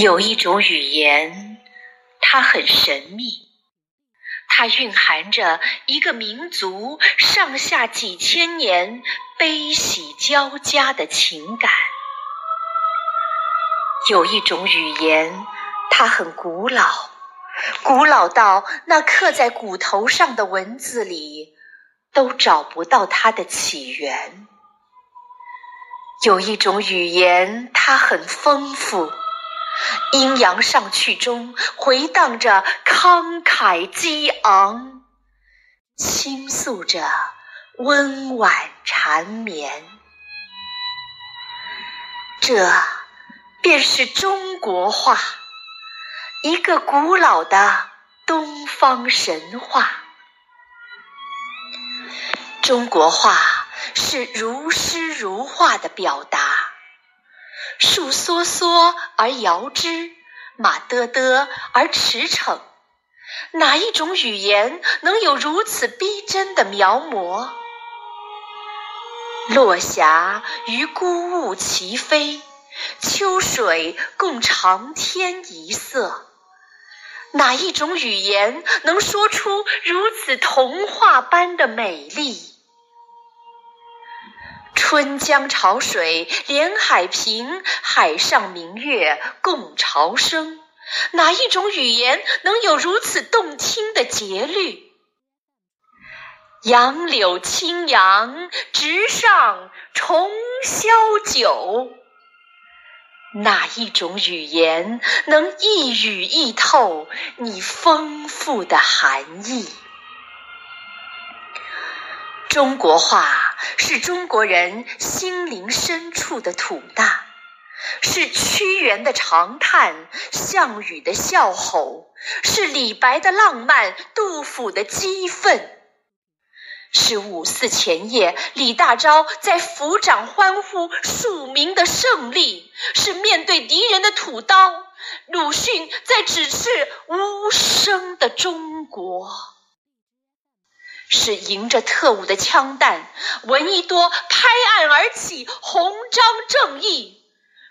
有一种语言，它很神秘，它蕴含着一个民族上下几千年悲喜交加的情感。有一种语言，它很古老，古老到那刻在骨头上的文字里都找不到它的起源。有一种语言，它很丰富，阴阳上去中回荡着慷慨激昂，倾诉着温婉缠绵。这便是中国话，一个古老的东方神话。中国话。是如诗如画的表达，树梭梭而摇枝，马嘚嘚而驰骋。哪一种语言能有如此逼真的描摹？落霞与孤鹜齐飞，秋水共长天一色。哪一种语言能说出如此童话般的美丽？春江潮水连海平，海上明月共潮生。哪一种语言能有如此动听的节律？杨柳青杨直上重霄九。哪一种语言能一语意透你丰富的含义？中国话。是中国人心灵深处的土大，是屈原的长叹，项羽的笑吼，是李白的浪漫，杜甫的激愤，是五四前夜李大钊在抚掌欢呼庶民的胜利，是面对敌人的土刀，鲁迅在指示无声的中国。是迎着特务的枪弹，闻一多拍案而起，红章正义；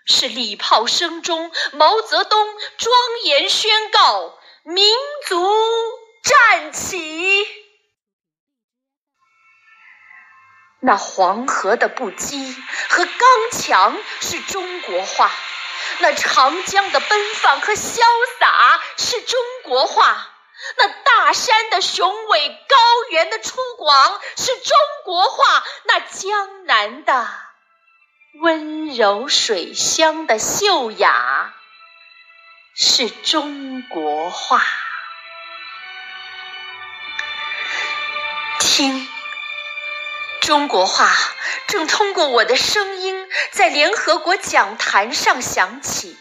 是礼炮声中，毛泽东庄严宣告民族站起。那黄河的不羁和刚强是中国话，那长江的奔放和潇洒是中国话。那大山的雄伟，高原的粗犷，是中国话；那江南的温柔水乡的秀雅，是中国话。听，中国话正通过我的声音，在联合国讲坛上响起，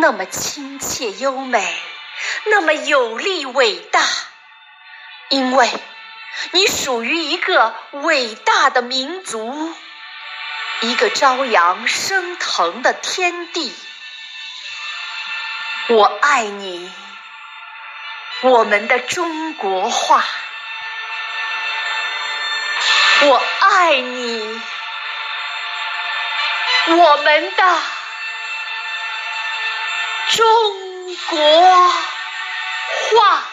那么亲切优美。那么有力伟大，因为你属于一个伟大的民族，一个朝阳升腾的天地。我爱你，我们的中国话。我爱你，我们的中国。哇。